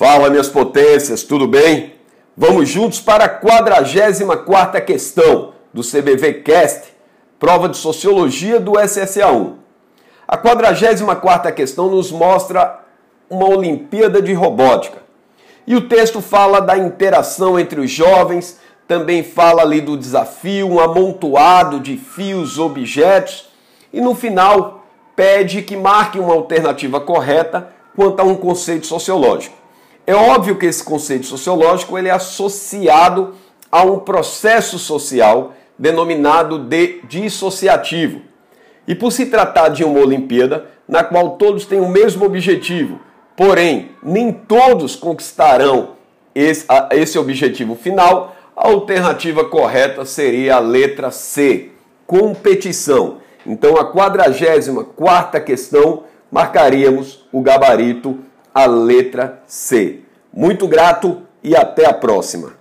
Fala, minhas potências, tudo bem? Vamos juntos para a 44 questão do CBV Cast, prova de Sociologia do SSA1. A 44 questão nos mostra uma Olimpíada de Robótica. E o texto fala da interação entre os jovens, também fala ali do desafio, um amontoado de fios, objetos, e no final pede que marque uma alternativa correta quanto a um conceito sociológico. É óbvio que esse conceito sociológico ele é associado a um processo social denominado de dissociativo. E por se tratar de uma Olimpíada na qual todos têm o mesmo objetivo, porém nem todos conquistarão esse, esse objetivo final, a alternativa correta seria a letra C, competição. Então a 44 quarta questão marcaríamos o gabarito a letra C. Muito grato e até a próxima.